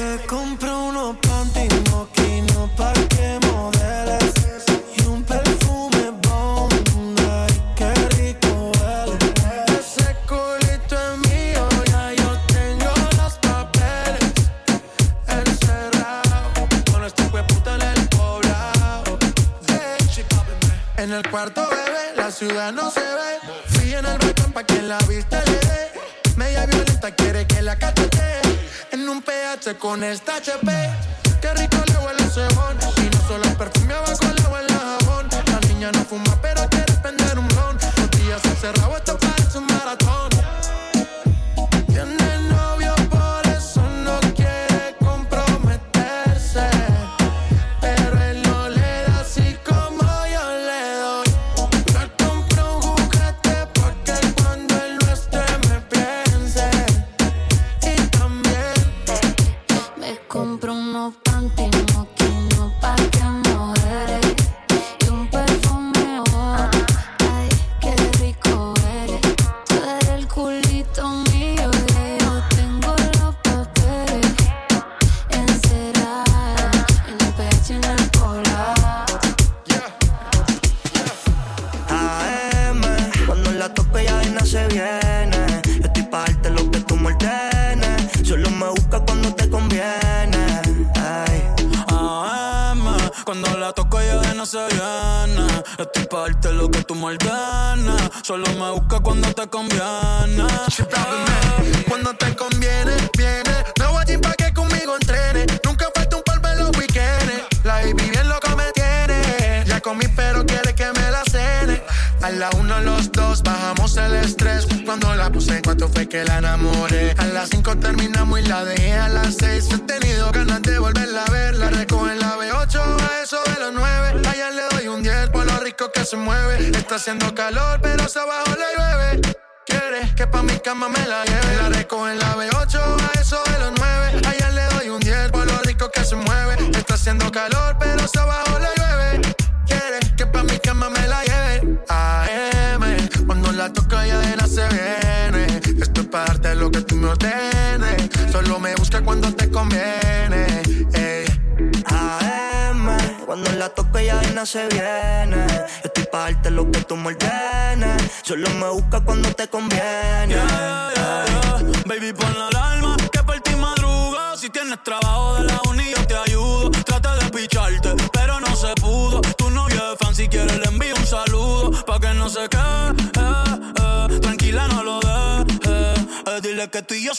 Se compró unos panty moquinos pa' que modeles Y un perfume bomb, ay, qué rico huele. Ese culito es mío, ya yo tengo los papeles. Encerrado, con este puta en el poblado. En el cuarto, bebé, la ciudad no se ve. Fui en el balcón pa' que la vista con esta HP Qué rico le huele ese bon Y no solo el perfume abajo le huele a jabón. La niña no fuma pero quiere prender un blon. Los días encerrados esto parece un maratón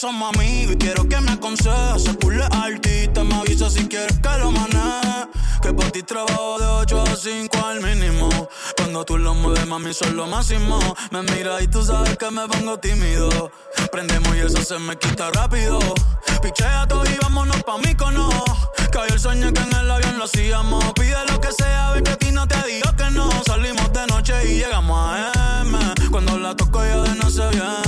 somos amigos y quiero que me aconsejes. Se pule artista, me avisa si quieres que lo maneje. Que por ti trabajo de 8 a 5 al mínimo. Cuando tú lo mueves, mami, son lo máximo. Me mira y tú sabes que me pongo tímido. Prendemos y eso se me quita rápido. Pichea todo y vámonos pa' mí cono. Cayó el sueño que en el avión lo hacíamos. Pide lo que sea, ve que a ti no te digo que no. Salimos de noche y llegamos a M. Cuando la toco ya de no se viene.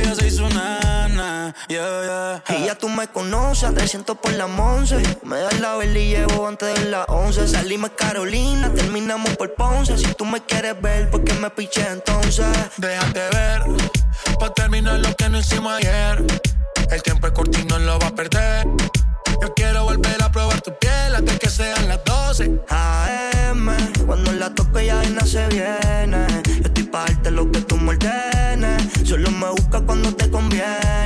Y ya se hizo nena. Yeah, yeah. Y ya tú me conoces, a 300 por la 11. Me das la vela y llevo antes de las 11. Salimos Carolina, terminamos por Ponce. Si tú me quieres ver, ¿por qué me piché entonces? Déjate ver, pa' terminar lo que no hicimos ayer. El tiempo es corto y no lo va a perder. Yo quiero volver a probar tu piel antes que sean las 12. AM, cuando la toque ya de se viene. Busca cuando te conviene.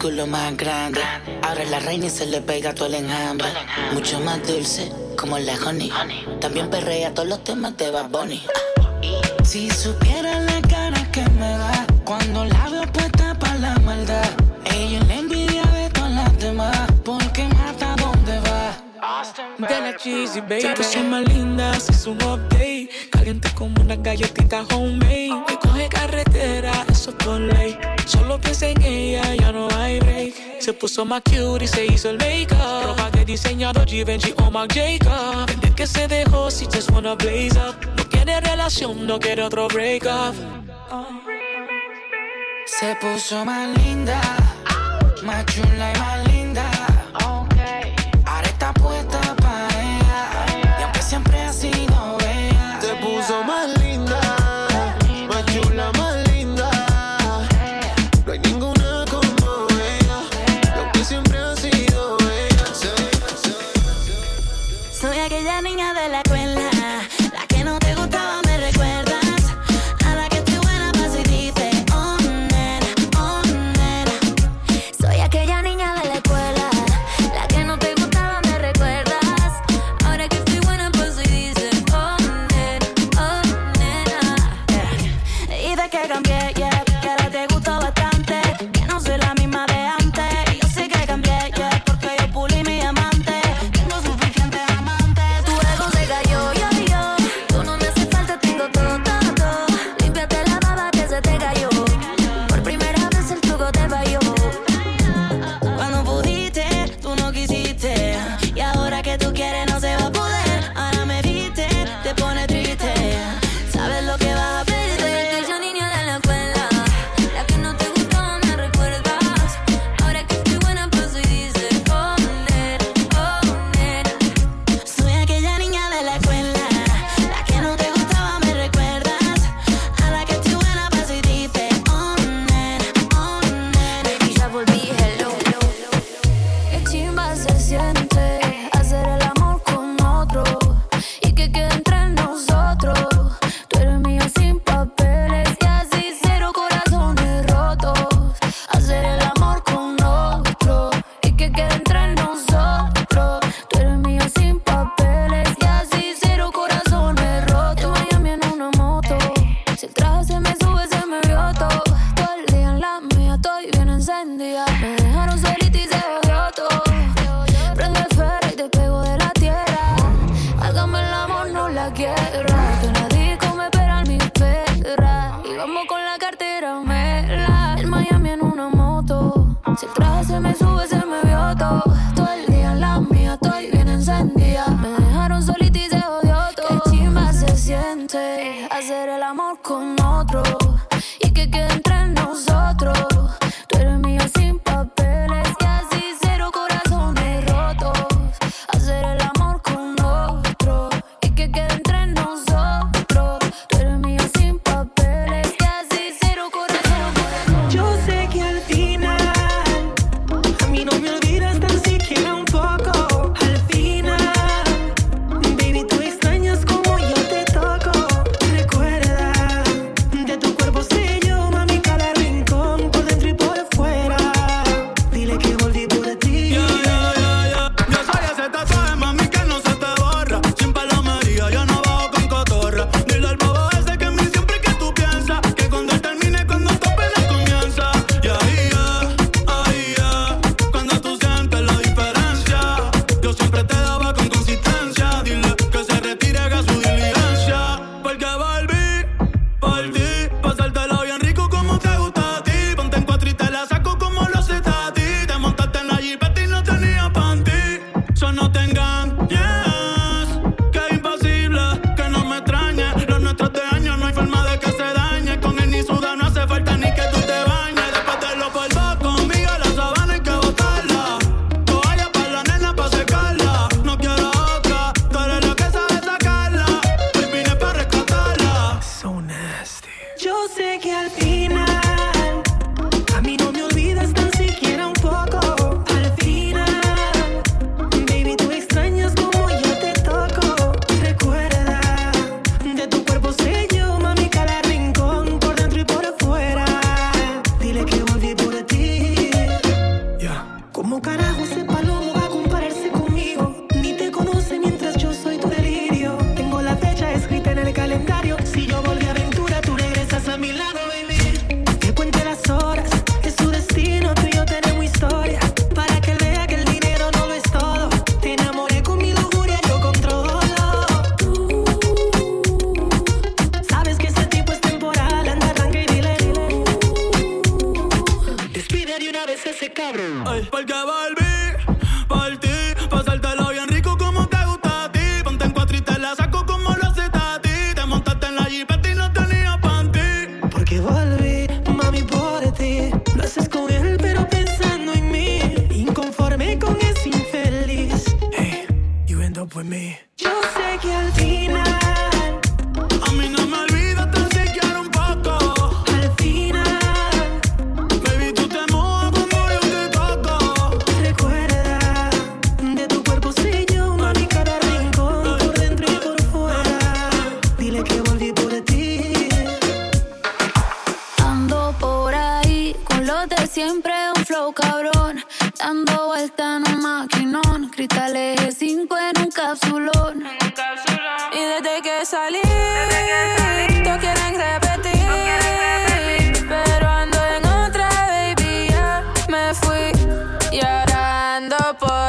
culo más grande. Ahora la reina y se le pega todo el enjambre. Mucho más dulce, como la honey. También perrea todos los temas de Bad Bunny. Si supiera la cara que me da cuando la veo puesta para la maldad. Ella le envidia de todas las demás porque mata donde va. Dale cheesy, baby. Ya que más linda, es un update. Caliente como una galletita homemade. Oh. Que coge carretera, eso es por ley. Solo piensa en ella, ya no hay break. Se puso más cute y se hizo el make-up. Ropa de diseñador Givenchy o Marc Jacob. Desde que se dejó, si just wanna blaze up. No quiere relación, no quiere otro break-up. Se puso más linda, más chula y más linda. Ahora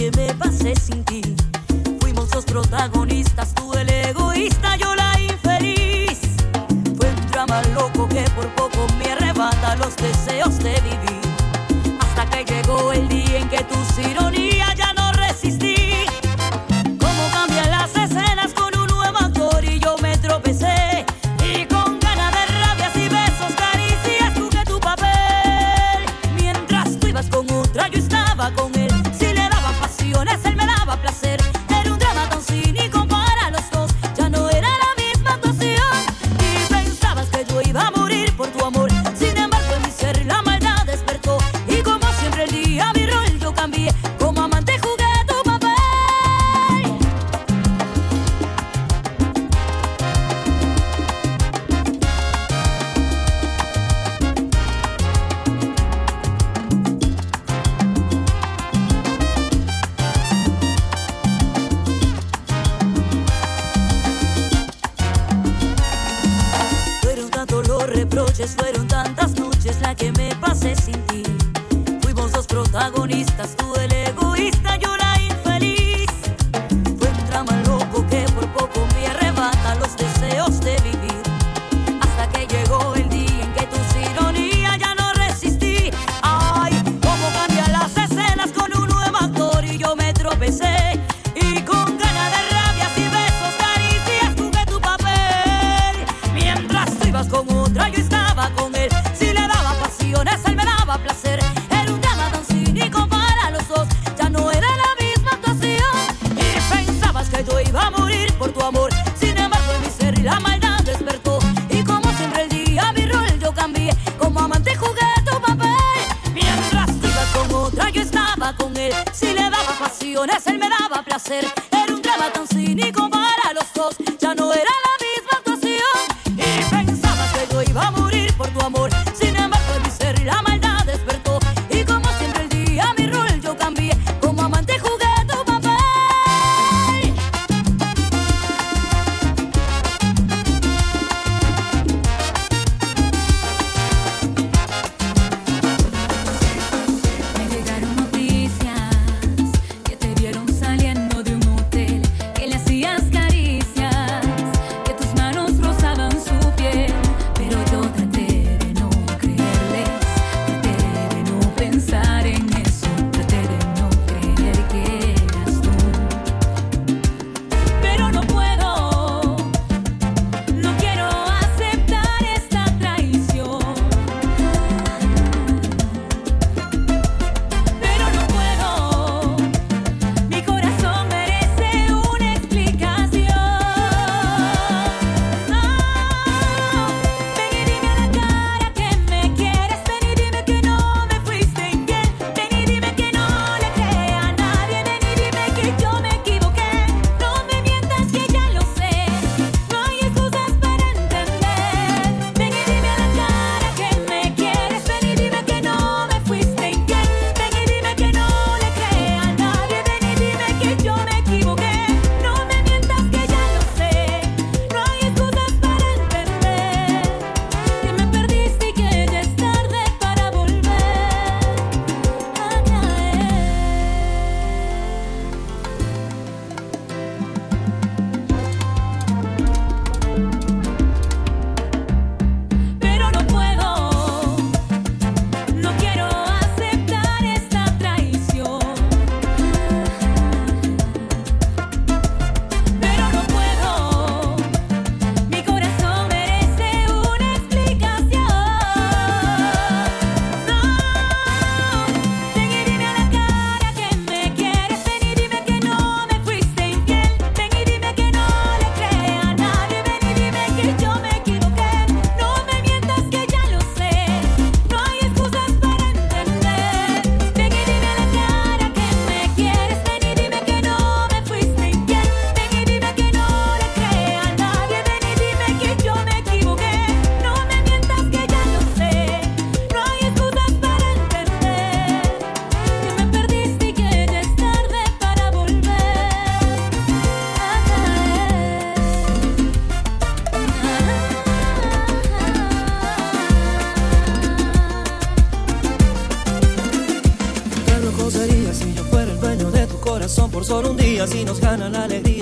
que me pasé sin ti. Fuimos los protagonistas, tú el egoísta, yo la infeliz. Fue un drama loco que por poco me arrebata los deseos de vivir. Hasta que llegó el día en que tus ironías.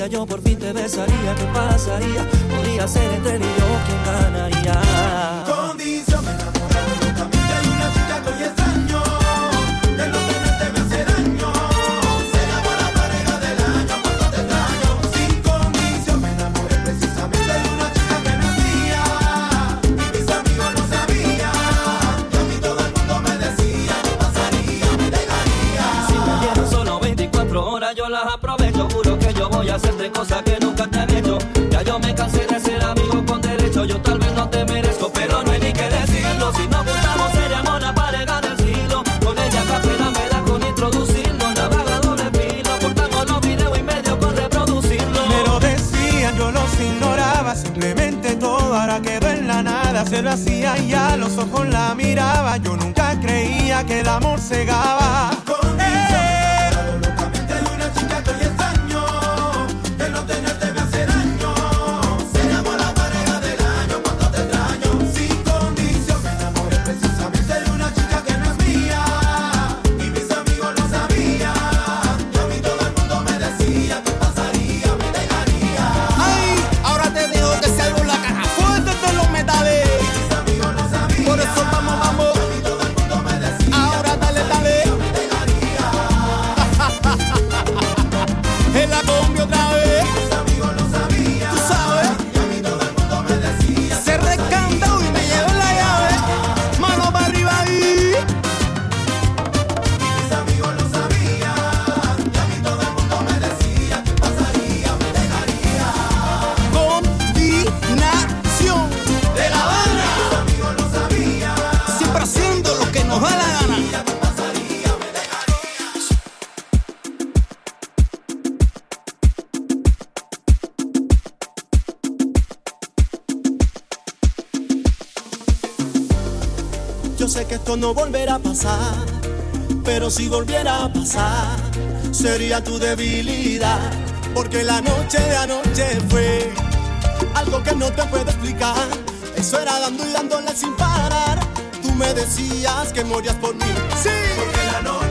Yo por fin te besaría. ¿Qué pasaría? Podría ser entre y yo quien ganaría. Condición, me locamente de una chica que hoy extraño. De no tenerte me hace daño. Será por la pareja del año cuando te extraño. Sin condición, me enamoré precisamente de una chica que no mía. Y mis amigos no sabían. Y a mí todo el mundo me decía que pasaría, me dejaría. Si me dieron solo 24 horas, yo las aprovecho. Hacerte cosas que nunca te había hecho. Ya yo me cansé de ser amigo con derecho. Yo tal vez no te merezco, pero no hay ni que decirlo. Si nos juntamos, seríamos la pareja del siglo. Con ella café la me da con introducirlo. Navegado de filo, cortamos los videos y medio con reproducirlo. Me lo decían, yo los ignoraba. Simplemente todo ahora quedó en la nada. Se lo hacía y a los ojos la miraba. Yo nunca creía que el amor cegaba. No volverá a pasar, pero si volviera a pasar, sería tu debilidad. Porque la noche de anoche fue algo que no te puedo explicar. Eso era dando y dándole sin parar. Tú me decías que morías por mí. Sí, porque la noche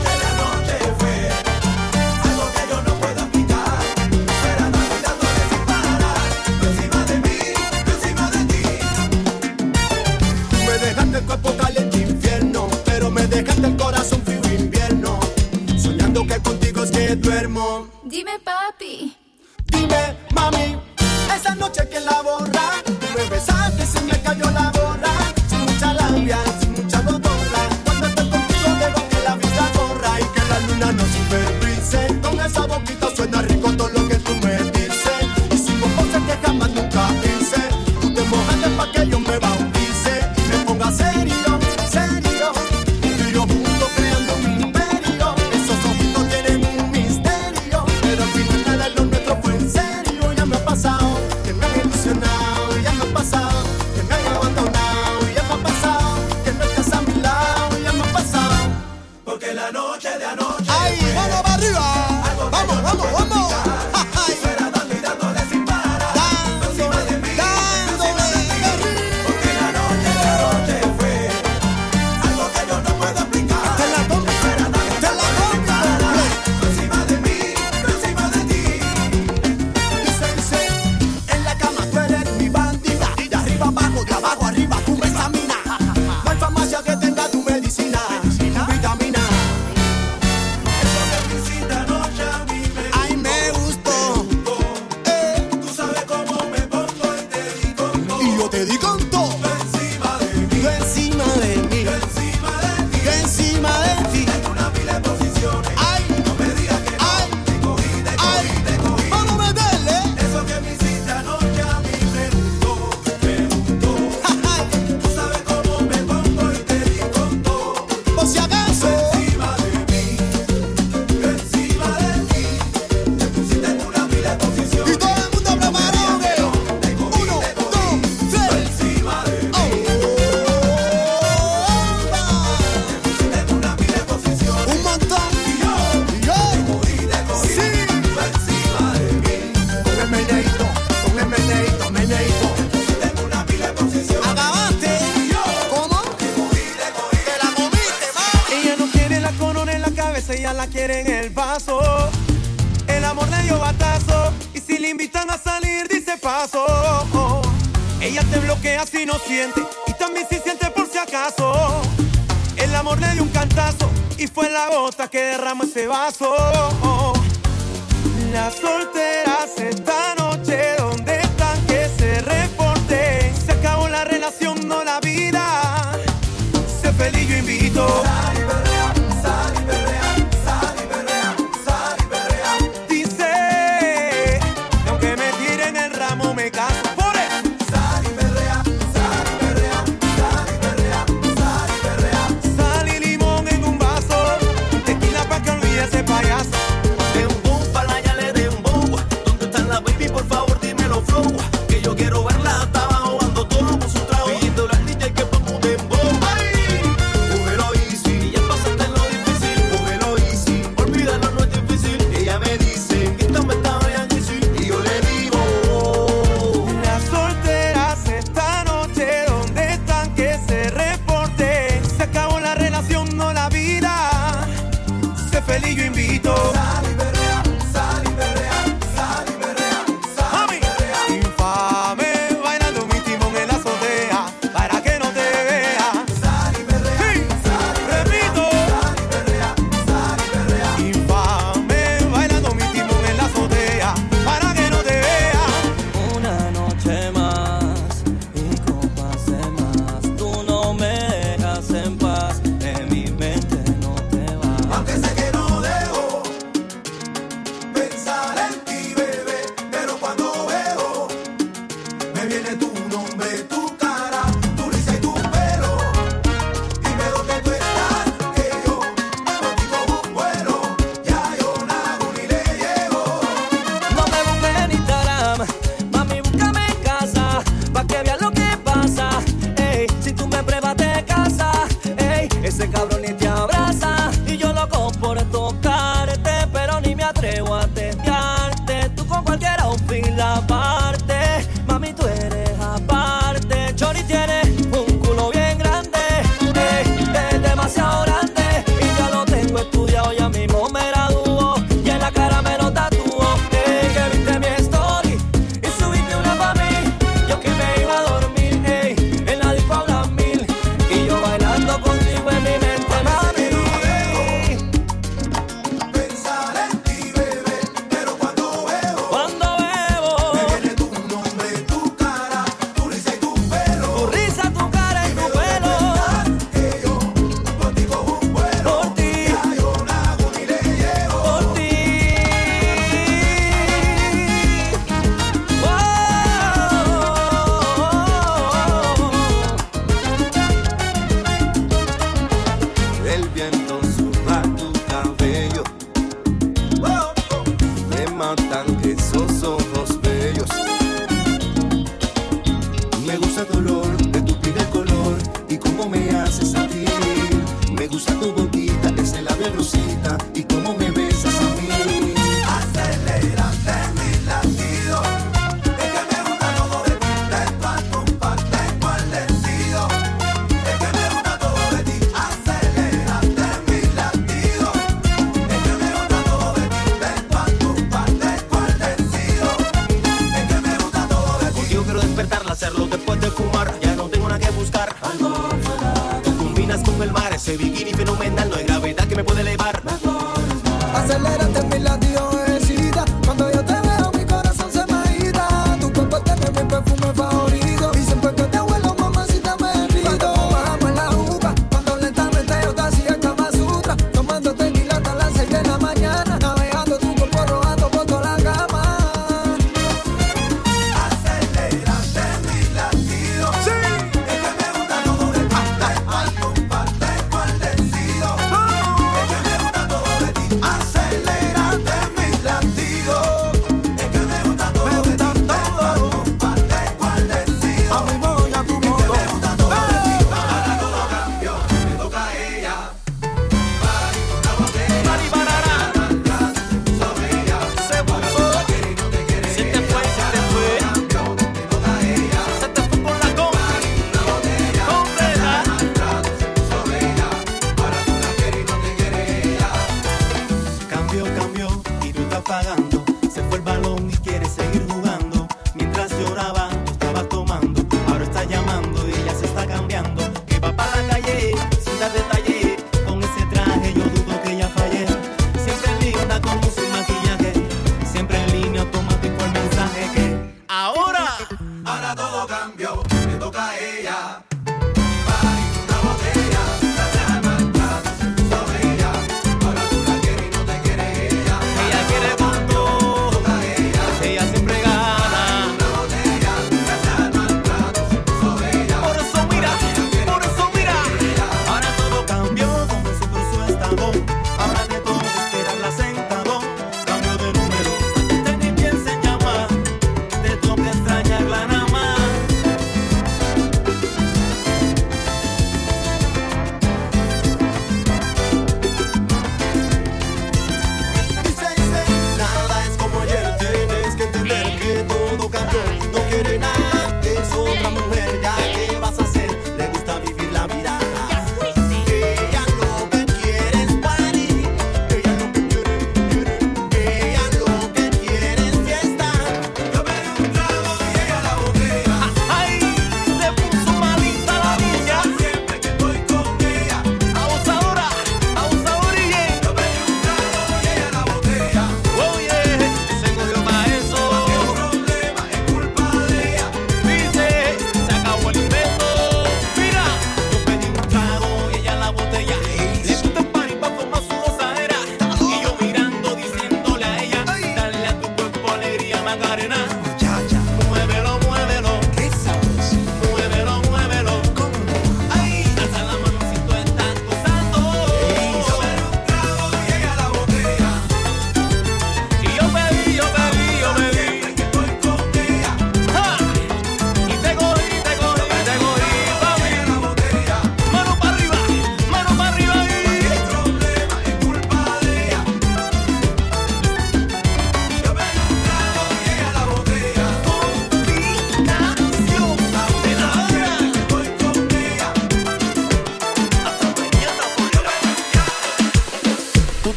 derramó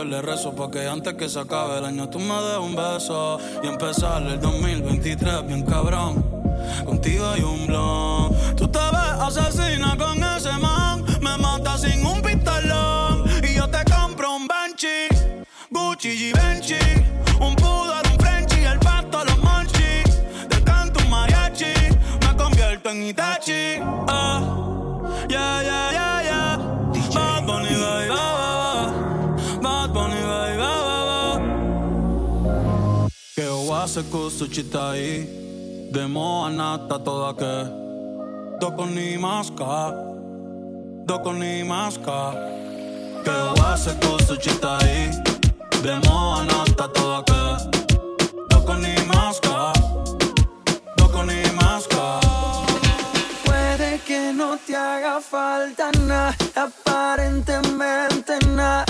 Dios le rezo Porque antes que se acabe el año tú me des un beso Y empezar el 2023 bien cabrón. Contigo hay un blon. Tú te ves asesina wase kusuchita i Demo anata toda ke Doko ni maska Doko ni maska Que wase kusuchita i Demo anata toda ke Doko ni maska Doko ni maska Puede que no te haga falta nada, aparentemente nada.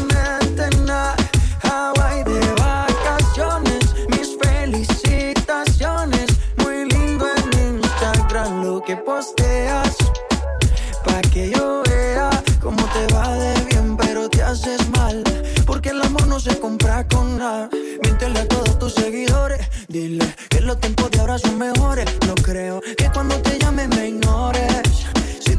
haces mal. Porque el amor no se compra con nada. Miéntele a todos tus seguidores. Dile que los tiempos de ahora son mejores. No creo que cuando te llame me ignores.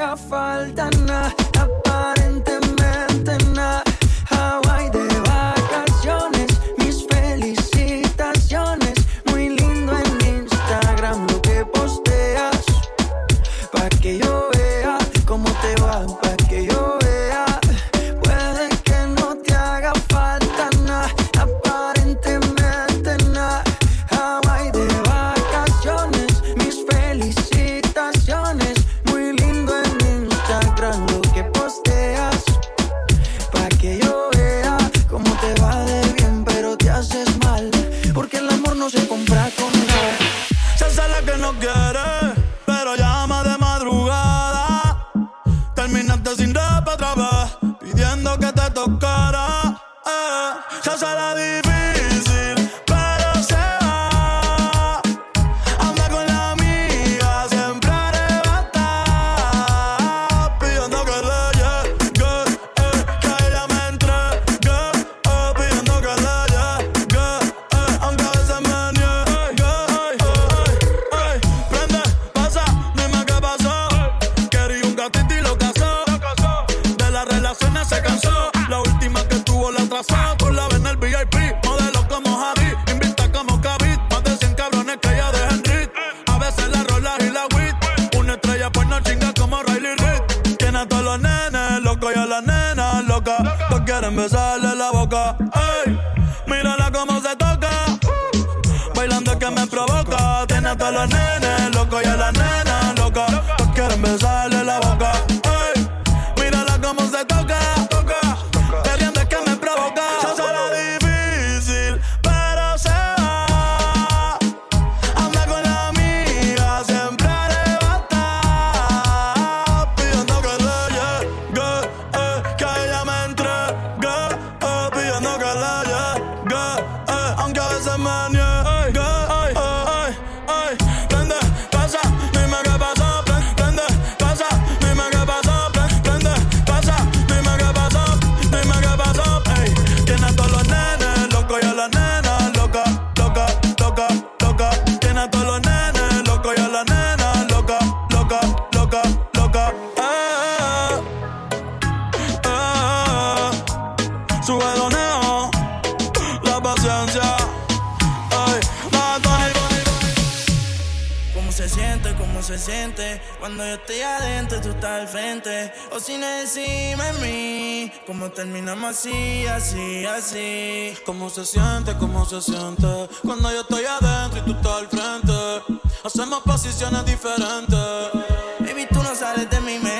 Haga falta nada, besarle la boca. Ey, mírala cómo se toca. Bailando que me provoca. Tiene a todos los nenes locos y a las nenas así, así, así? ¿Cómo se siente? ¿Cómo se siente? Cuando yo estoy adentro y tú estás al frente. Hacemos posiciones diferentes. Baby, tú no sales de mi mente.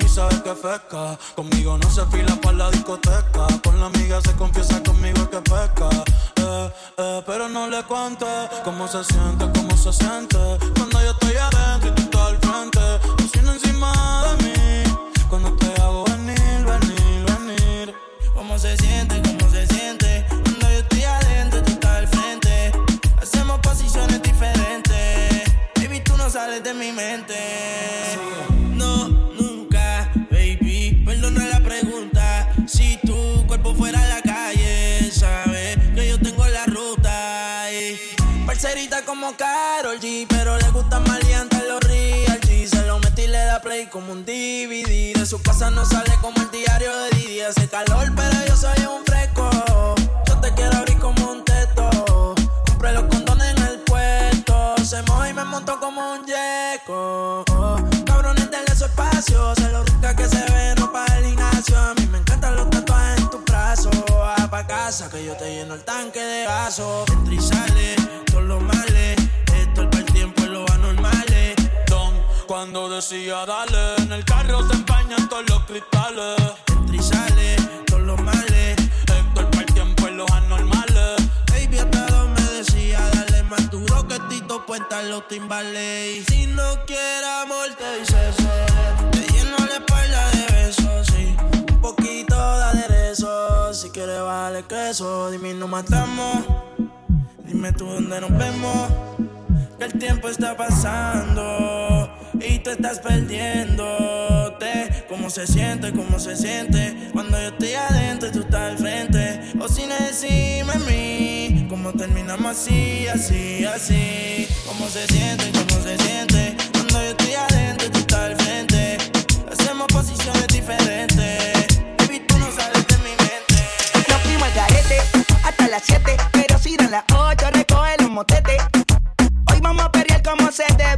Y sabes que pesca. Conmigo no se fila para la discoteca. Con la amiga se confiesa conmigo que pesca. Eh, eh, pero no le cuente cómo se siente, cómo se siente. Cuando yo estoy adentro y tú estás al frente. Cocina encima de mí. Cuando te hago venir, venir, venir. ¿Cómo se siente? ¿Cómo se siente? Cuando yo estoy adentro, tú estás al frente. Hacemos posiciones diferentes. Baby, tú no sales de mi mente. Como un DVD. De su casa no sale como el diario de Didi. Hace calor, pero yo soy un fresco. Yo te quiero abrir como un teto. Compré los condones en el puerto. Se moja y me montó como un yeco. Cabrones, denle su espacio. Se lo rica que se ve, no para el gimnasio. A mí me encantan los tatuajes en tu brazo. Va pa' casa que yo te lleno el tanque de gaso. Entra y sale, todos los males. Cuando decía dale, en el carro se empañan todos los cristales. Entra y sale, todos los males. Héctor tiempo y los anormales. Baby, hasta dos me decía, dale más duro que Tito Puenta los timbales. Si no quieres amor, te dice. Te lleno la espalda de besos, sí. Un poquito de aderezo. Si quieres, vale queso. Dime, no matamos. Dime tú dónde nos vemos. Que el tiempo está pasando y tú estás perdiéndote. ¿Cómo se siente? ¿Cómo se siente? Cuando yo estoy adentro tú estás al frente. O si no encima de mí. ¿Cómo terminamos así, así, así? ¿Cómo se siente? ¿Cómo se siente? Cuando yo estoy adentro tú estás al frente. Hacemos posiciones diferentes. Baby, tú no sales de mi mente. Nos fuimos al garete hasta las 7, pero si dan las 8, recoge los motetes. Hoy vamos a pelear como se debe,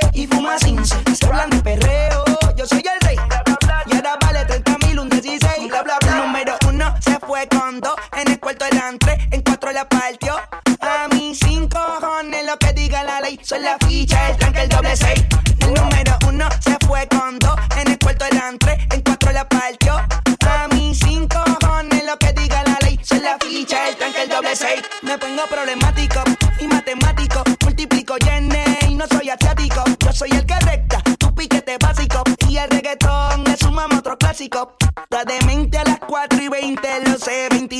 Son la ficha, el tanque, el doble seis. El número uno se fue con dos. En el cuarto eran tres, en cuatro la partió. A mí cinco cojones lo que diga la ley. Son la ficha, el tanque, el doble seis. Me pongo problemático y matemático. Multiplico y y no soy asiático. Yo soy el que recta, tu piquete básico. Y el reggaetón le sumamos otro clásico. La demente a las 4 y 20, lo sé, 20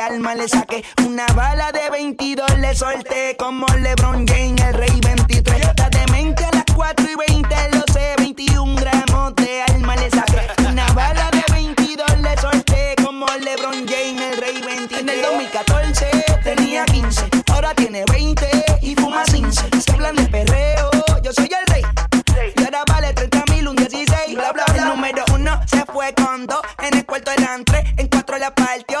alma le saqué. Una bala de 22 le solté. Como LeBron James, el rey 23. Está demente a las 4 y 20, lo sé. 21 gramos de alma le saqué. Una bala de 22 le solté. Como LeBron James, el rey 23. En el 2014 tenía 15. Ahora tiene 20 y fuma 15. Se hablan de perreo. Yo soy el rey. Y ahora vale 30 mil, un 16. Bla, bla. El número uno se fue con dos. En el cuarto eran tres. En cuatro la partió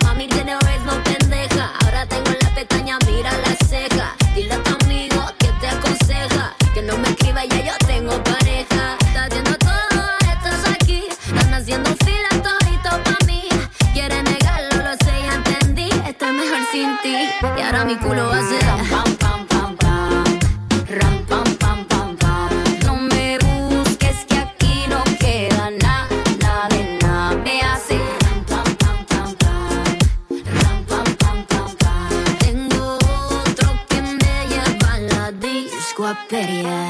prettier.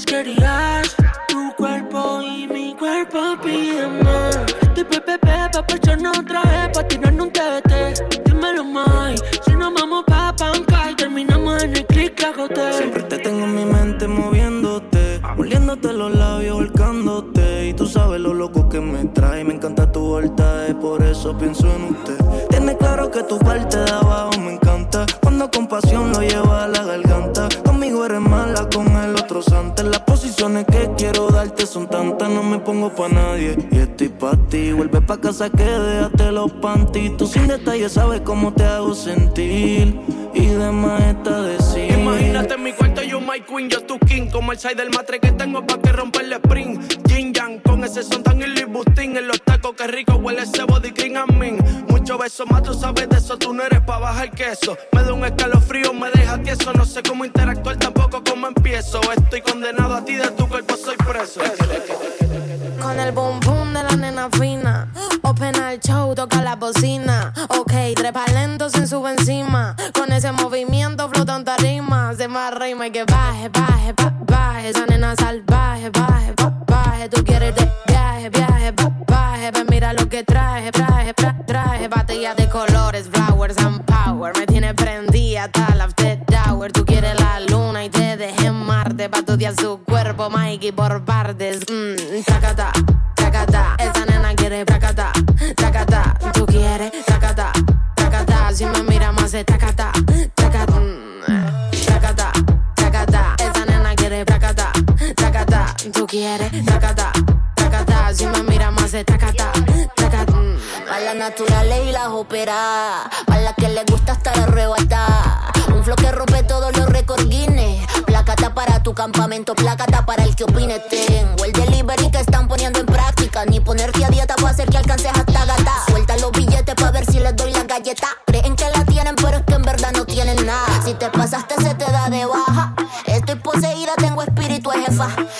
Fresquerías. Tu cuerpo y mi cuerpo piden más. De pepe pa' echarnos otra vez. Pa' tirarnos un TBT. Dímelo, Mai. Si nos vamos pa' panca y terminamos en el click agoté. Siempre te tengo en mi mente moviéndote, moliéndote los labios, volcándote. Y tú sabes lo loco que me trae. Me encanta tu voltaje, por eso pienso en usted. Tienes claro que tu parte de abajo me me pongo pa' nadie. Y estoy pa' ti. Vuelve pa' casa que déjate los panties. Tú sin detalle sabes cómo te hago sentir. Y demás está decir. Imagínate en mi cuarto, yo my queen, yo tu king. Como el side del matre que tengo pa' que rompa el spring. Yin yang, con ese son tan y Louis Vuitton. En los tacos, que rico huele ese body cream a mí. Mucho beso más, tú sabes de eso, tú no eres pa' bajar queso. Me da un escalofrío, me deja tieso. No sé cómo interactuar, tampoco cómo empiezo. Estoy condenado a ti, de tu cuerpo soy preso. Con el boom boom de la nena fina. Open al show, toca la bocina. Ok, trepa lento sin sube encima. Con ese movimiento flotan tarima. Se más rima y que baje, baje, ba- baje. Esa nena salvaje, baje, ba- baje. Tú quieres de viaje, viaje, ba- baje. Ven, mira lo que traje, traje, tra- traje. Batería de colores, flowers and power. Me tiene prendida hasta la after Marte. Pa' estudiar su cuerpo, Mikey, por partes. Mmm, tacata, tacata. Esa nena quiere tacata, tacata. Tú quieres tacata, tacata. Si me mira más de tacata, tacata. mm, Tacata, tacata. Esa nena quiere tacata, tacata. Tú quieres tacata, tacata. Si me mira más de tacata, tacata. mm. Pa' las naturales y las operadas. Pa' las que les gusta estar arrebatada. Un flow que rompe todos los récords Guinness. Placata para tu campamento, placata para el que opine. Tengo el delivery que están poniendo en práctica. Ni ponerte a dieta para hacer que alcances hasta gata. Suelta los billetes para ver si les doy la galleta. Creen que la tienen, pero es que en verdad no tienen nada. Si te pasaste, se te da de baja.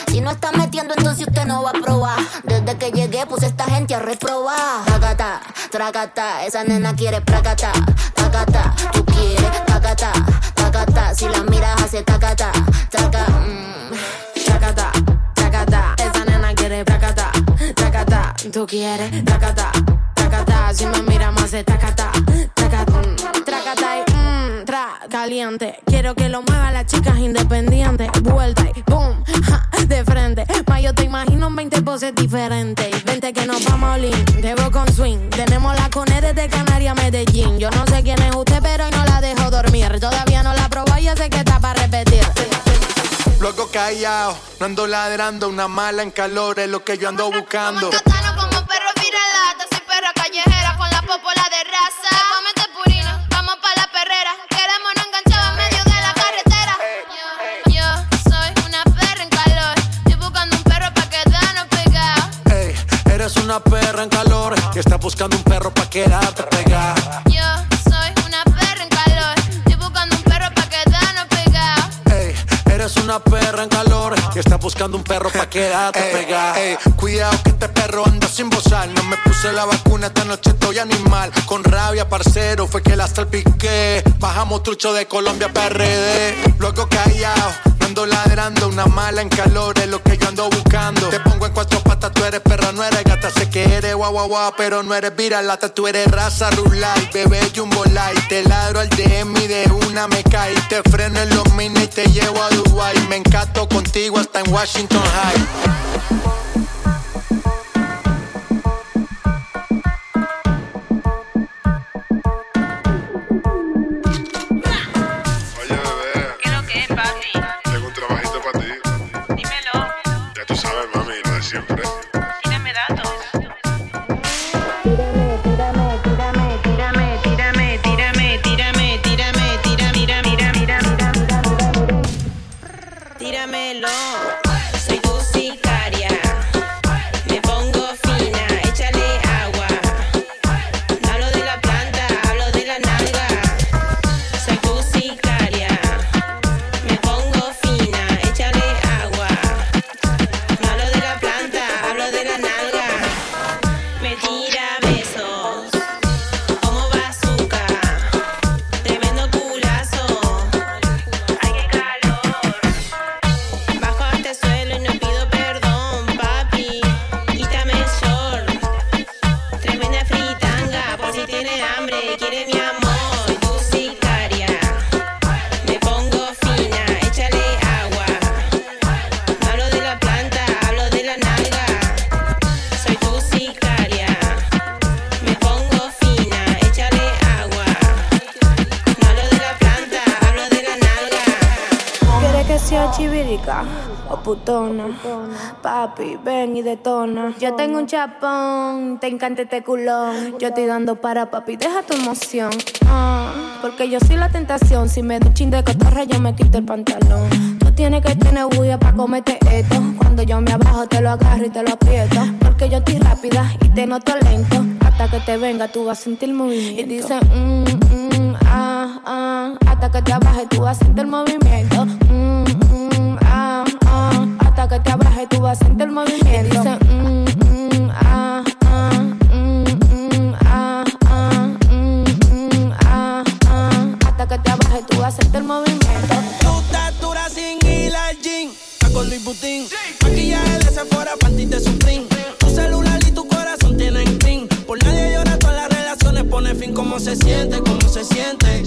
Si no está metiendo, entonces usted no va a probar. Desde que llegué, puse esta gente a reprobar. Tacata, tracata, esa nena quiere placata. Tacata, tú quieres tacata, tacata. Si la miras, hace tacata, taca. mm. Tacata. Esa nena quiere tacata, tacata. Tú quieres tacata, tacata. Si me mira más de tacata, tacata. mm, Tracata mmm, tra, caliente. Quiero que lo mueva las chicas independientes. Vuelta y boom, ja, de frente. Ma, yo vamos es diferente. Vente que nos vamos a Olin, te veo con swing. Tenemos la cone desde Canarias a Medellín. Yo no sé quién es usted, pero hoy no la dejo dormir. Todavía no la probó y yo sé que está para repetir. Luego callado, no ando ladrando, una mala en calor es lo que yo ando buscando. Catano como perro viralata, soy perra callejera con la popola de raza. Una perra en calor y estás buscando un perro pa' quedarte pegada. Yo soy una perra en calor. Estoy buscando un perro pa' quedarnos pegados. Ey, eres una perra en calor y estás buscando un perro pa' quedarte pegada. Ey, cuidado que este perro anda sin bozar. No me puse la vacuna, esta noche estoy animal. Con rabia, parcero, fue que la salpiqué. Bajamos trucho de Colombia a PRD. Luego callado, no ando ladrando. Una mala en calor es lo que yo ando buscando. Te pongo en cuatro patas, tú eres perra, no eres gata. Sé que eres guau guau guau, pero no eres viralata. Tú eres raza rulay, bebé jumbo light. Te ladro al DM y de una me cae. Te freno en los mini y te llevo a Dubai. Me encanto contigo hasta en Washington High. O putona? Papi, ven y detona. Yo tengo un chapón, te encanta este culón. Yo estoy dando para papi, deja tu emoción. Ah, porque yo soy la tentación. Si me doy un chin de cotorra, yo me quito el pantalón. Tú tienes que tener bulla para comerte esto. Cuando yo me abajo, te lo agarro y te lo aprieto. Porque yo estoy rápida y te noto lento. Hasta que te venga, tú vas a sentir movimiento. Y dicen, mm, mm, ah, ah. Hasta que te abajes, tú vas a sentir movimiento. Hasta que te abajes, tú vas a sentir movimiento. Mm, mm, ah, ah. Mm, mm, ah, ah. Mm, mm, ah, ah. Hasta que te abajes, tú vas a sentir movimiento. Tú estás dura sin gym. Está con Luis Butín. Maquillaje de Sephora, panty de Supreme. Tu celular y tu corazón tienen clean. Por nadie llora, todas las relaciones pone fin. ¿Cómo se siente? ¿Cómo se siente?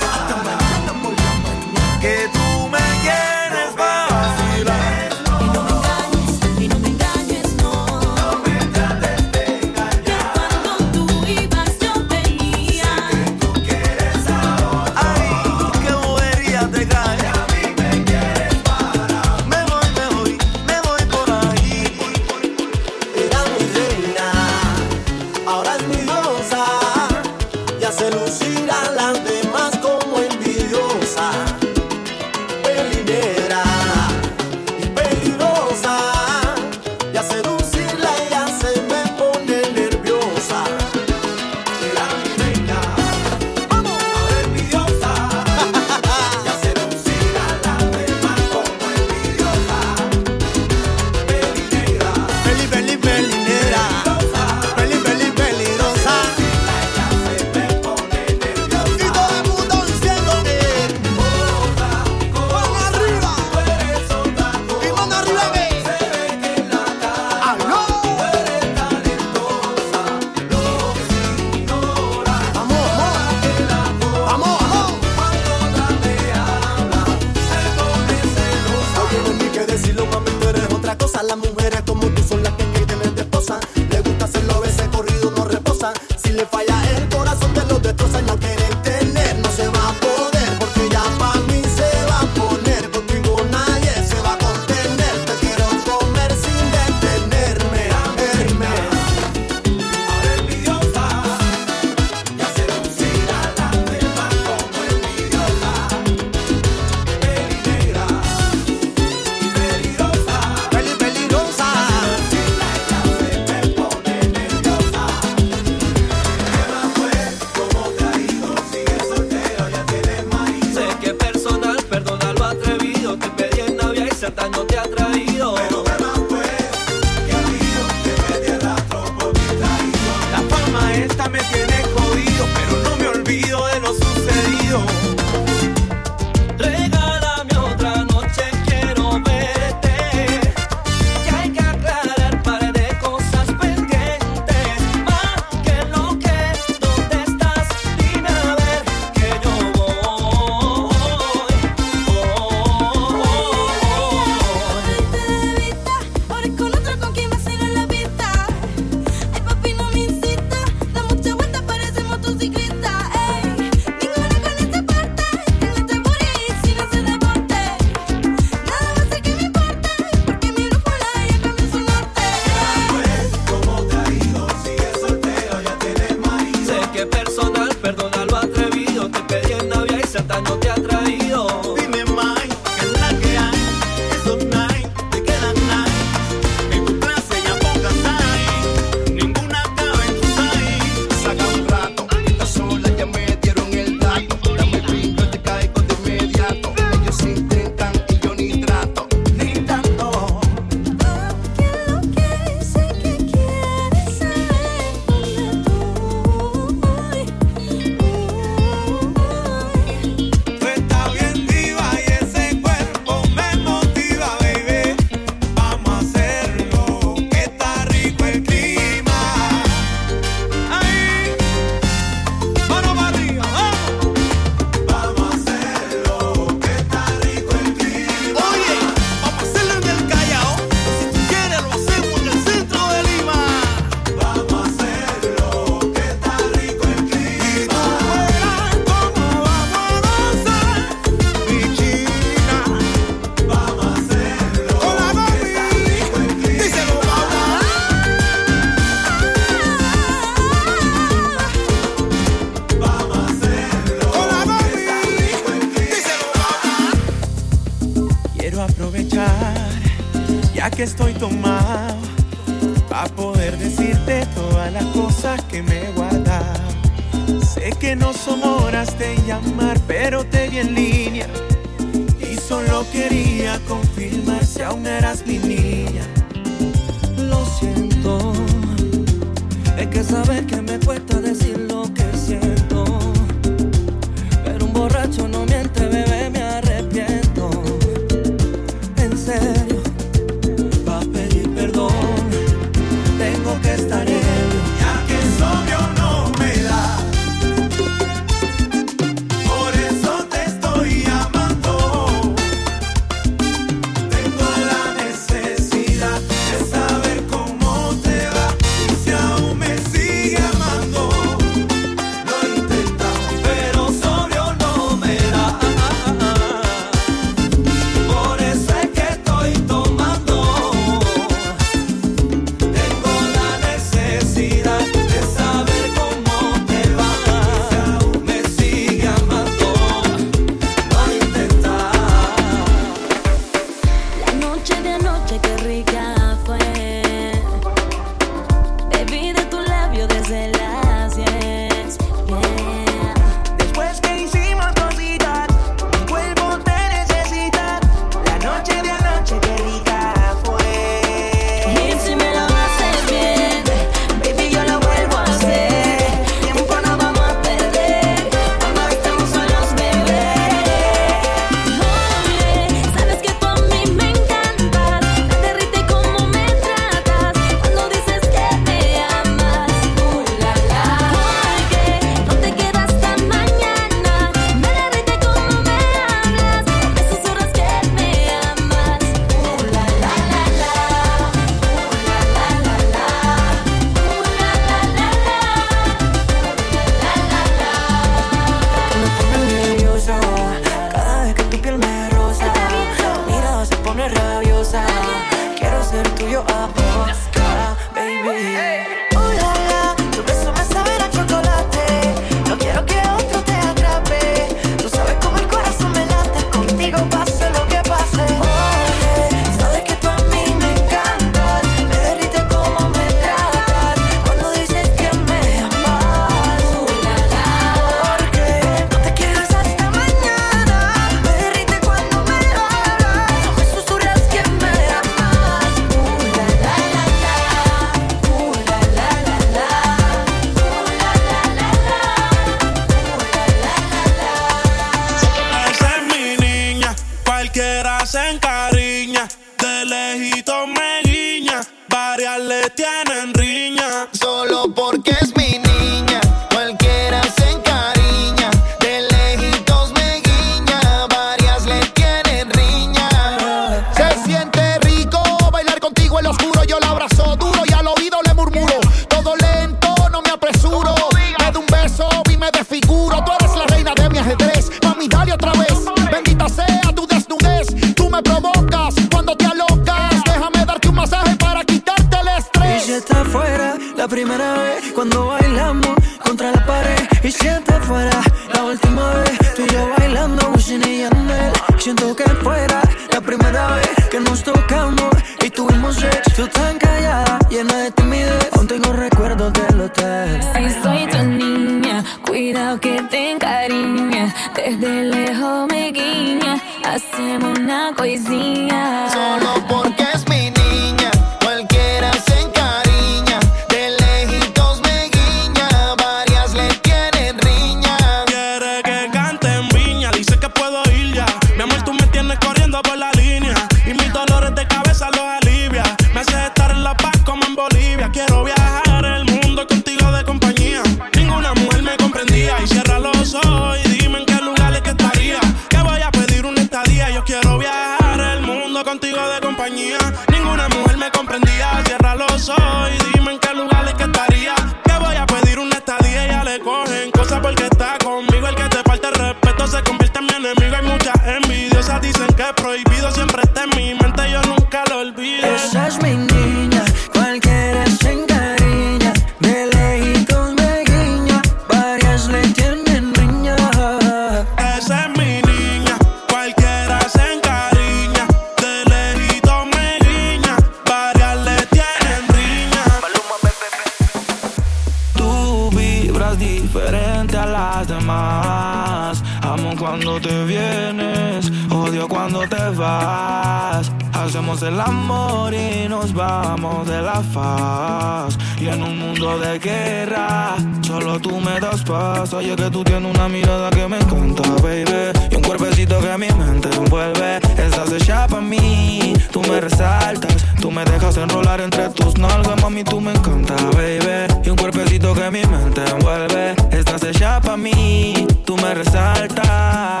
Amo cuando te vienes, odio cuando te vas. Hacemos el amor y nos vamos de la faz. Y en un mundo de guerra, solo tú me das paz. Oye, que tú tienes una mirada que me encanta, baby. Y un cuerpecito que mi mente envuelve. Estás hecha para mí, tú me resaltas. Tú me dejas enrolar entre tus nalgas, mami, tú me encanta, baby. Y un cuerpecito que mi mente envuelve. Estás hecha para mí, tú me resaltas.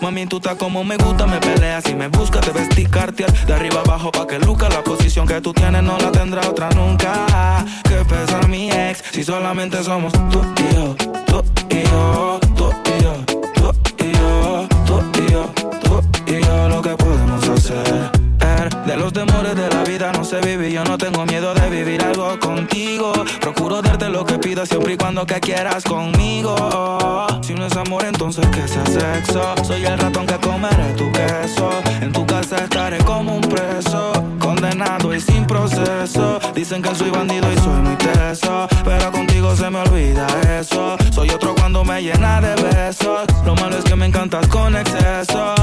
Mami, tú estás como me gusta, me peleas y me buscas, te vestí cartier de arriba abajo pa' que luca la posición que tú tienes no la tendrá otra nunca. Que pesa mi ex si solamente somos tú y yo, tú y yo, tú y yo, tú y yo, tú y yo, tú y yo, lo que podemos hacer. De los temores de la vida no se vive yo no tengo miedo de vivir algo contigo. Procuro darte lo que pidas siempre y cuando que quieras conmigo. Si no es amor, entonces que sea sexo. Soy el ratón que comeré tu queso. En tu casa estaré como un preso, y sin proceso. Dicen que soy bandido y soy muy teso, pero contigo se me olvida eso. Soy otro cuando me llena de besos. Lo malo es que me encantas con exceso.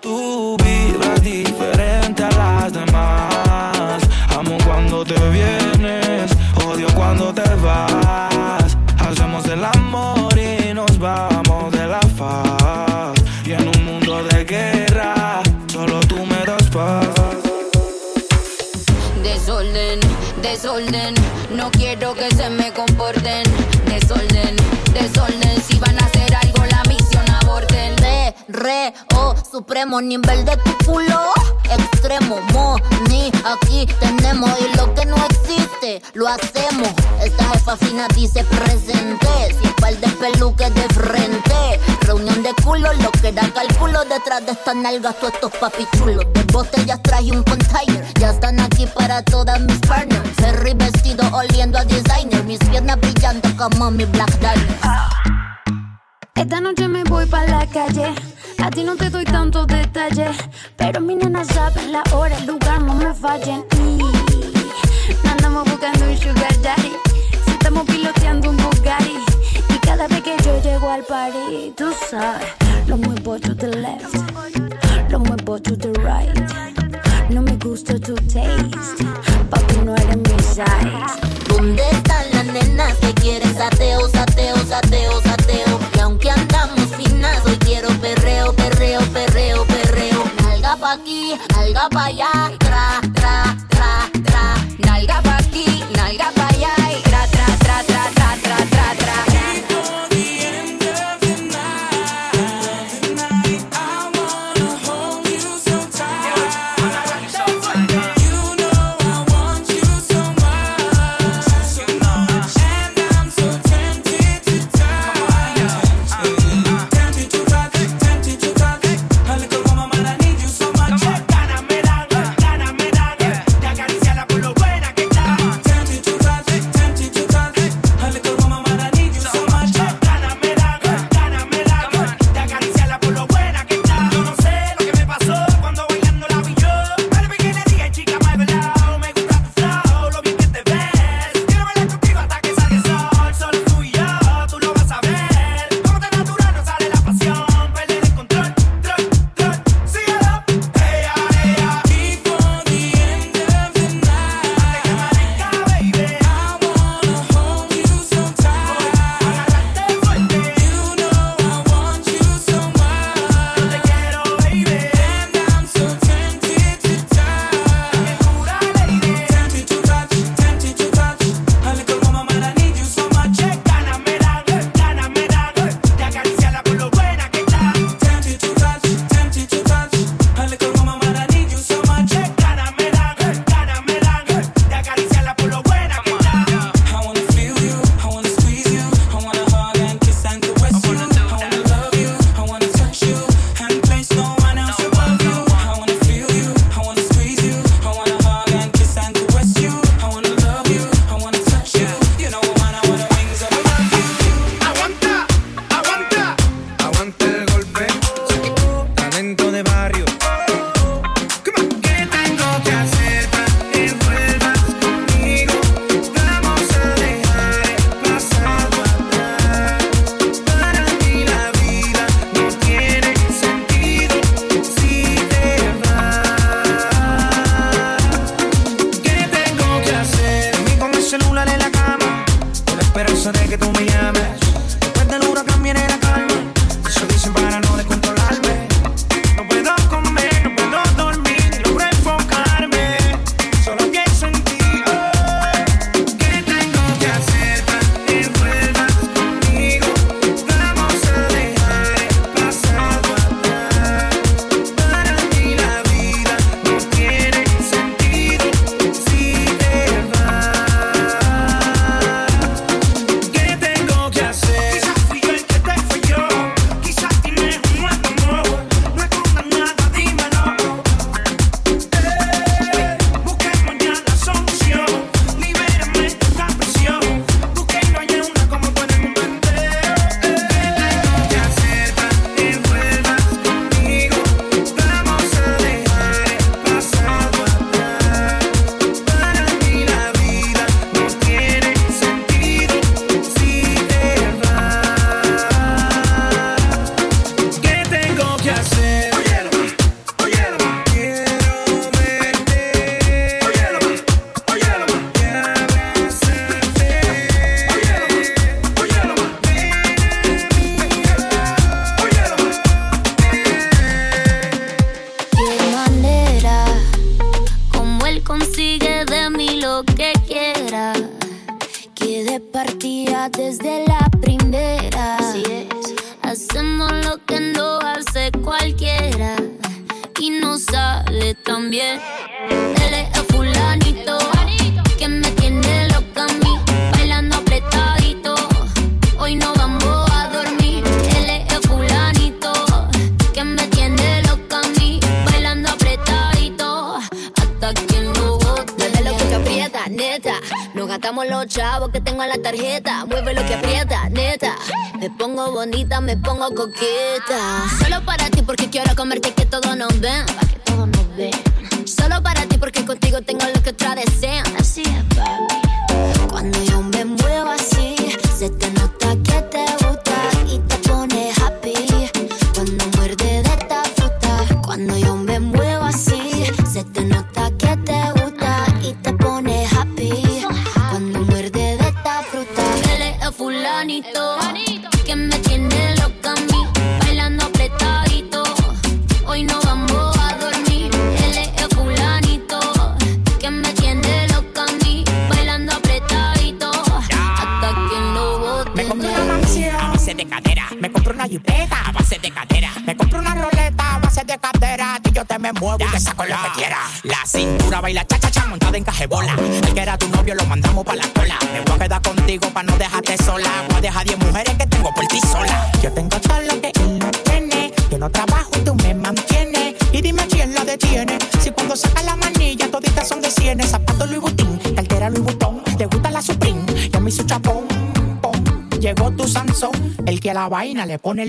Tú vibras diferente a las demás. Amo cuando te vienes, odio cuando te vas. Hacemos el amor y nos vamos de la Desorden, desorden, no quiero que se me comporten. Desorden, desorden, si van a Re, oh, supremo nivel de tu culo. Extremo, mo, ni, aquí tenemos y lo que no existe, lo hacemos. Esta jefa fina dice presente, sin par de peluques de frente. Reunión de culo, lo que da cálculo detrás de estas nalgas, todos estos papichulos. De botellas traje un container, ya están aquí para todas mis partners. Ferry vestido oliendo a designer, mis piernas brillando como mi black diamond. Esta noche me voy pa' la calle. A ti no te doy tantos detalles. Pero mi nena sabe la hora, el lugar, no me fallen. Y andamos buscando un sugar daddy. Si estamos piloteando un Bugatti. Y cada vez que yo llego al party, tú sabes, lo muevo to the left. Lo muevo to the right. No me gusta tu taste. Papi, no eres mi size. ¿Dónde están las nenas que quieren sateo, sateo, sateo? Aquí, nalga pa' allá,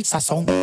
vaina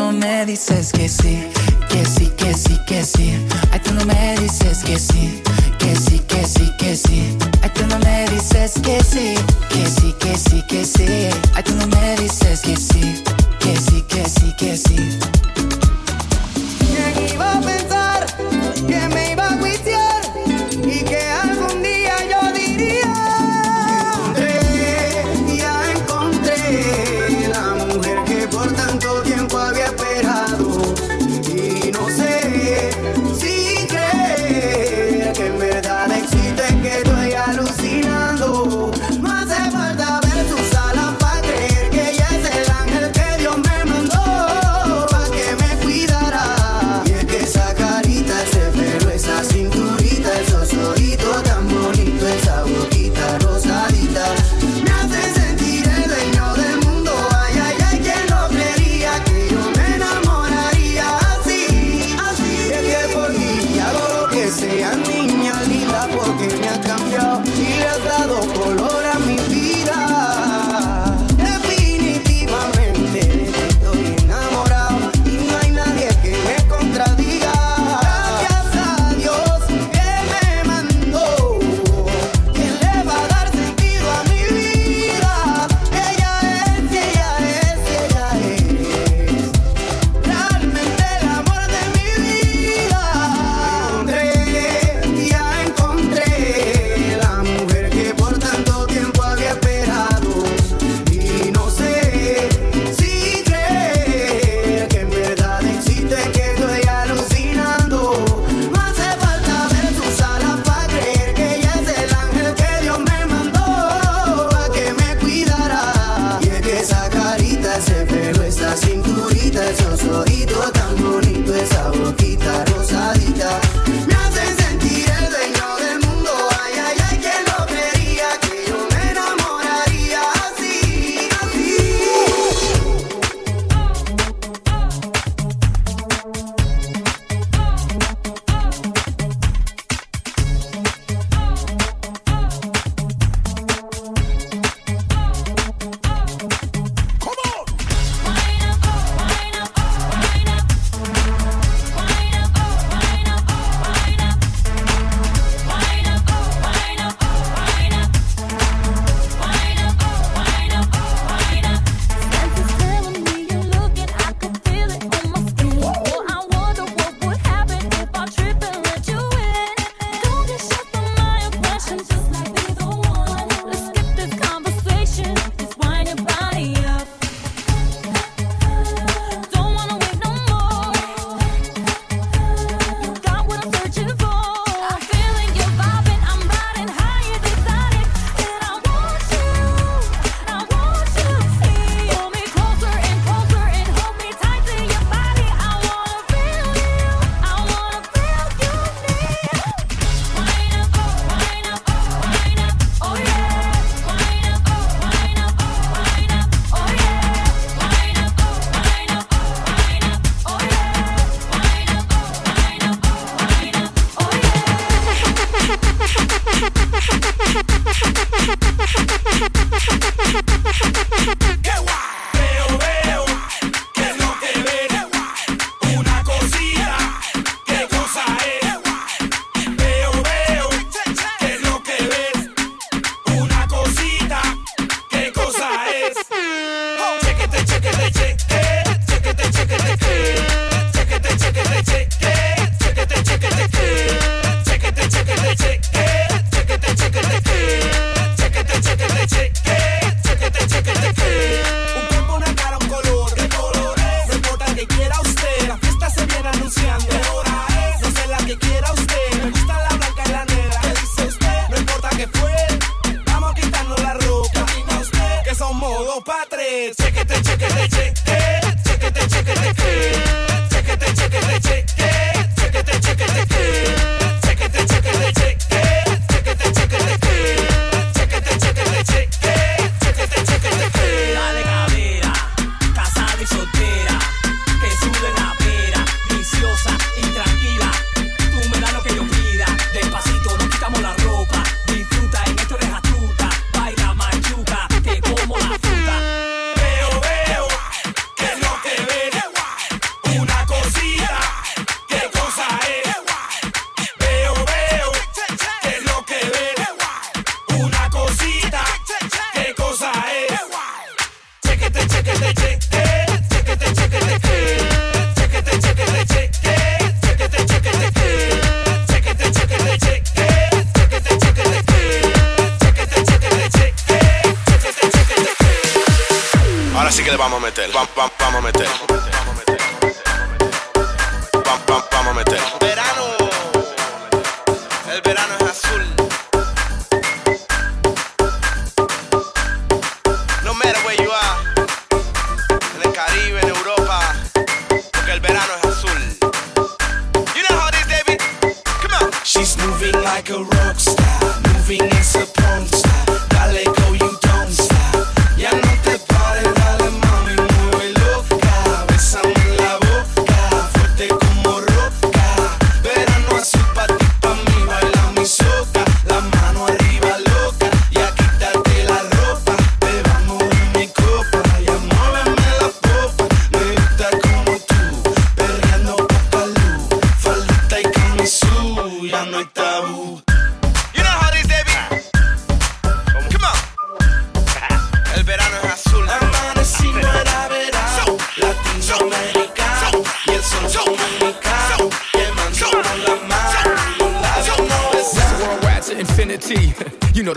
no me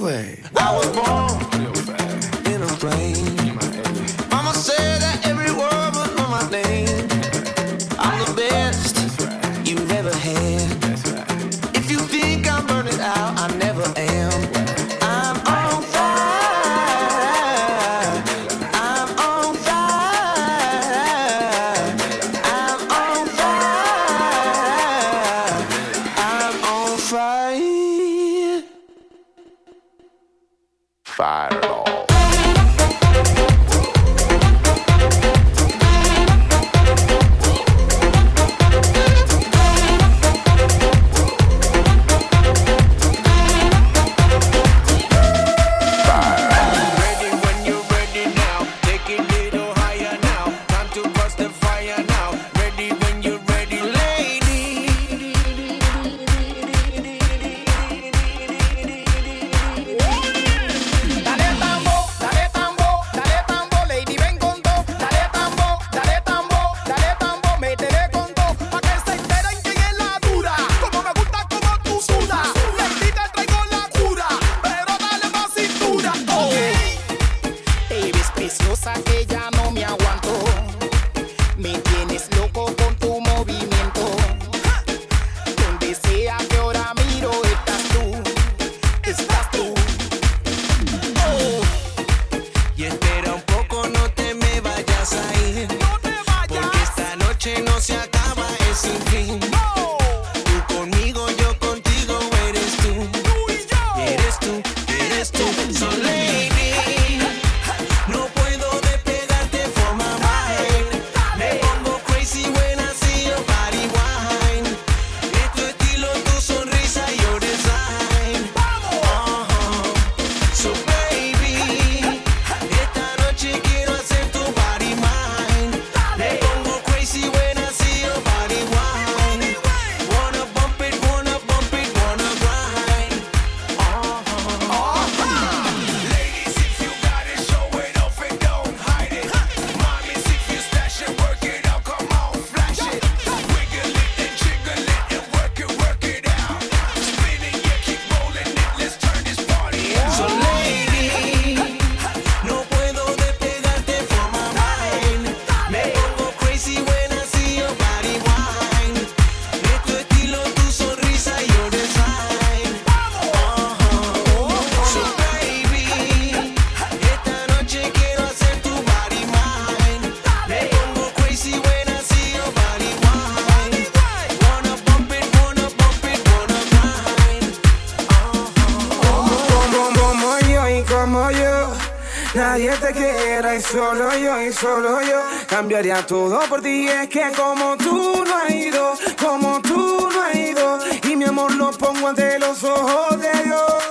way. I was born. solo yo cambiaría todo por ti. Es que como tú no has ido, como tú no has ido, y mi amor lo pongo ante los ojos de Dios.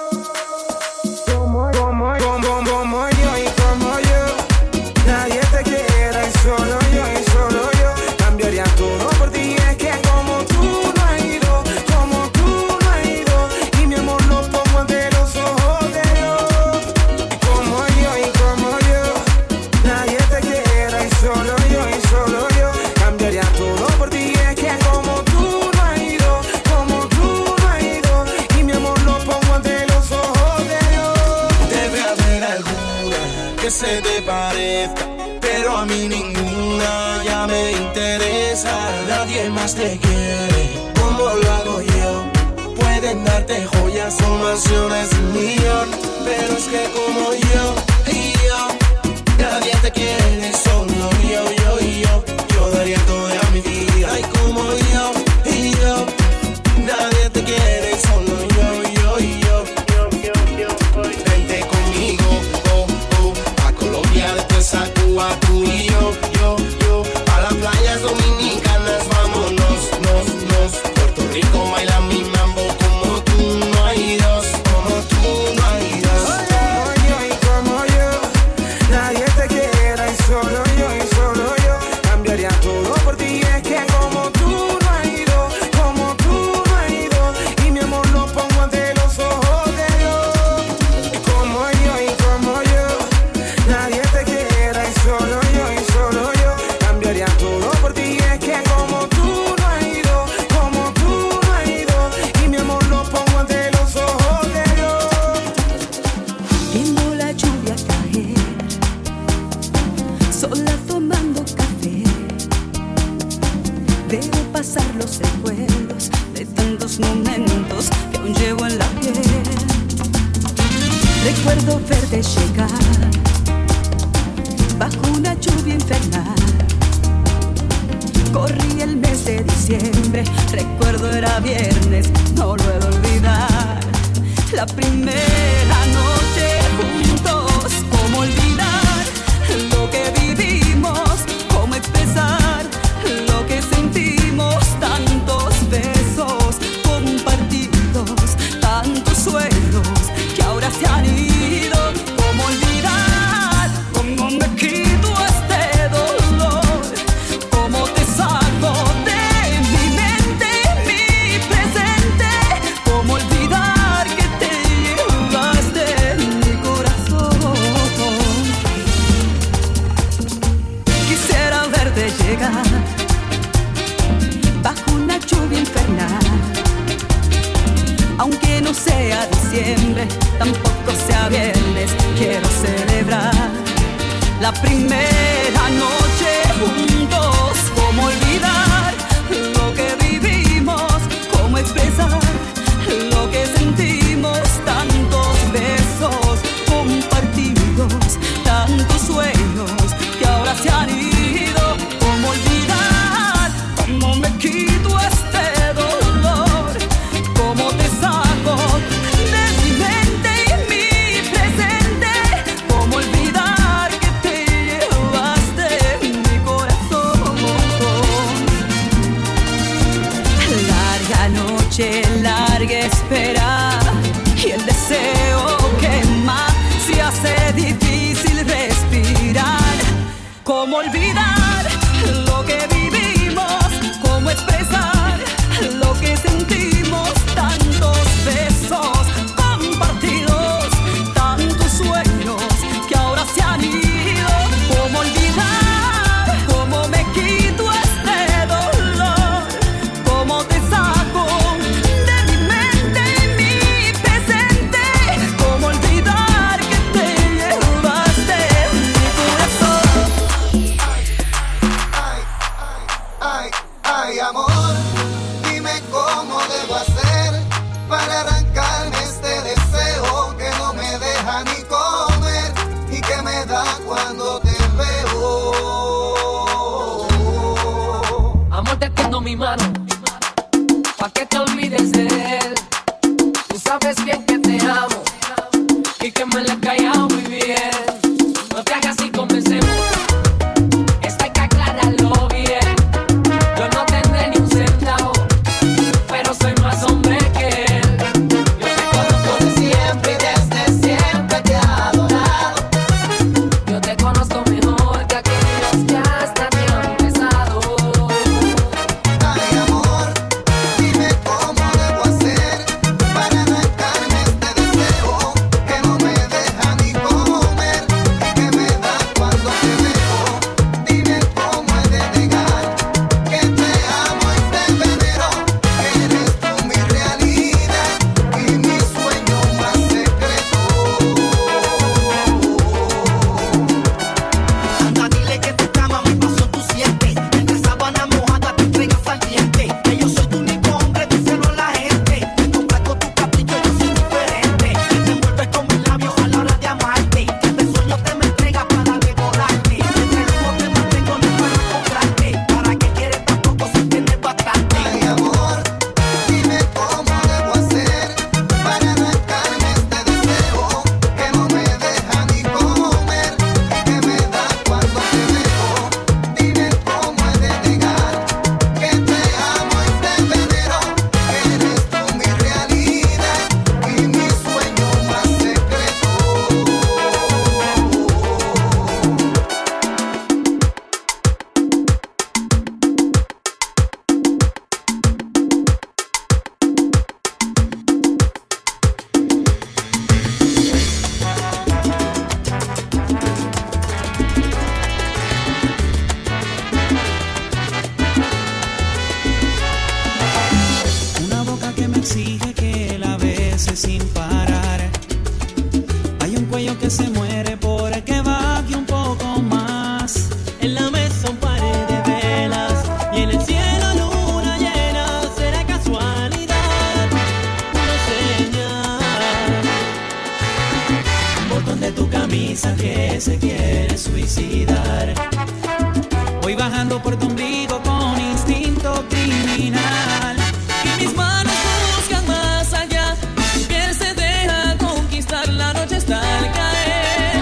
por tu ombligo con instinto criminal. Y mis manos buscan más allá, tu piel se deja conquistar, la noche está al caer,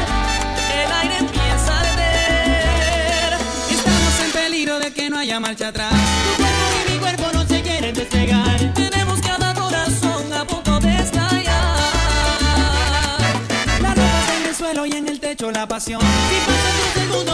el aire empieza a arder. Estamos en peligro de que no haya marcha atrás, tu cuerpo y mi cuerpo no se quieren despegar. Tenemos cada corazón a punto de estallar. La ropa en el suelo y en el techo la pasión. Si pasan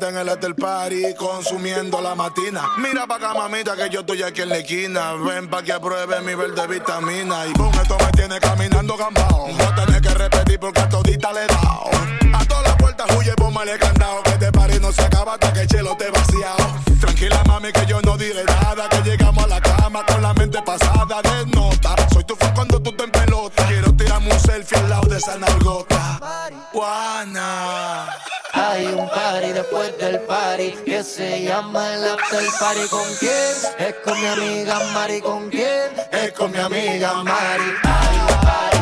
En el after party consumiendo la matina. Mira pa' acá, mamita, que yo estoy aquí en la esquina. Ven pa' que apruebe mi verde vitamina. Y con esto me tiene caminando gambao. No tenés que repetir porque a todita le he dado. A todas las puertas huye, pues bomba le canta. que se llama el after party. ¿Con quién? Es con mi amiga Mari. ¿Con quién? Es con mi amiga Mari.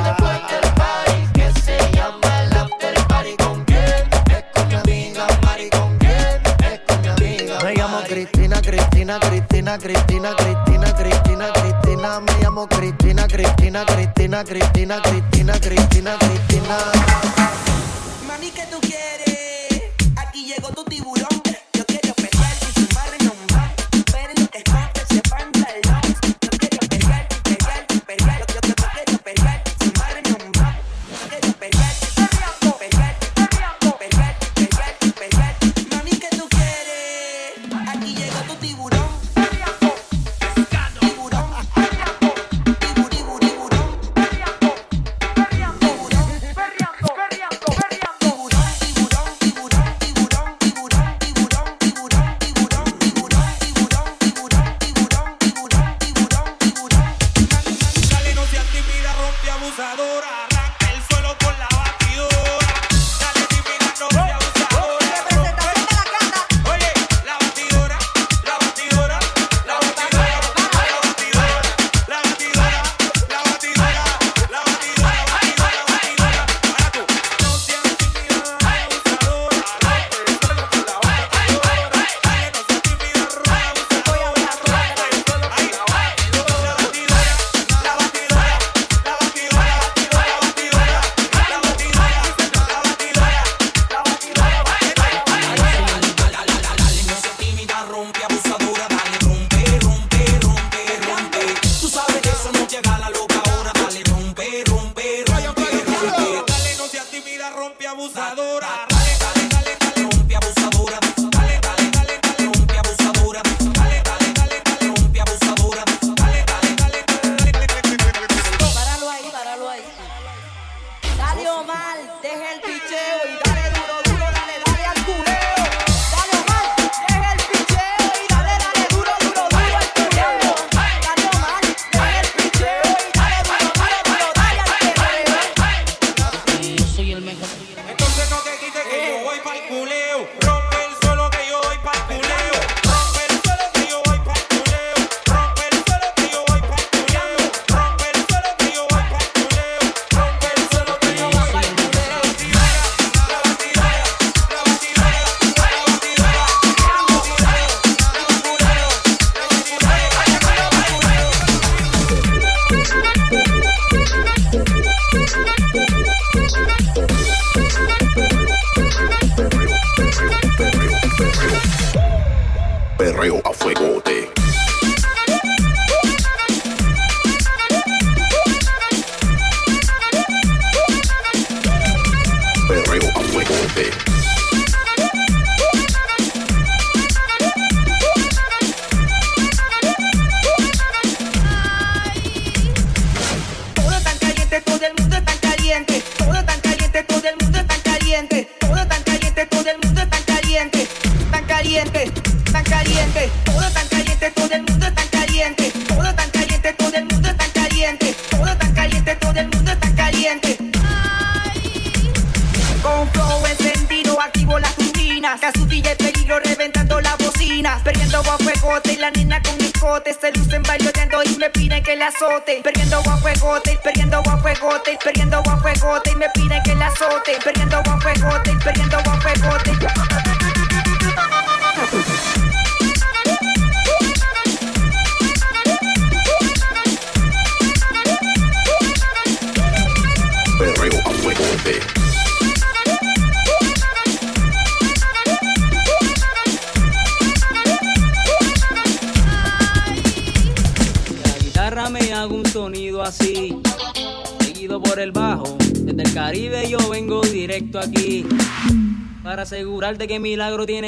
Después del party que se llama el after party. ¿Con quién? Es con mi amiga Mari. ¿Con quién? Es con mi amiga Mari. Me llamo Cristina, Cristina, Cristina, Cristina, Cristina, Cristina, Cristina. Me llamo Cristina, Cristina, Cristina, Cristina, Cristina. Para asegurarte que Milagro tiene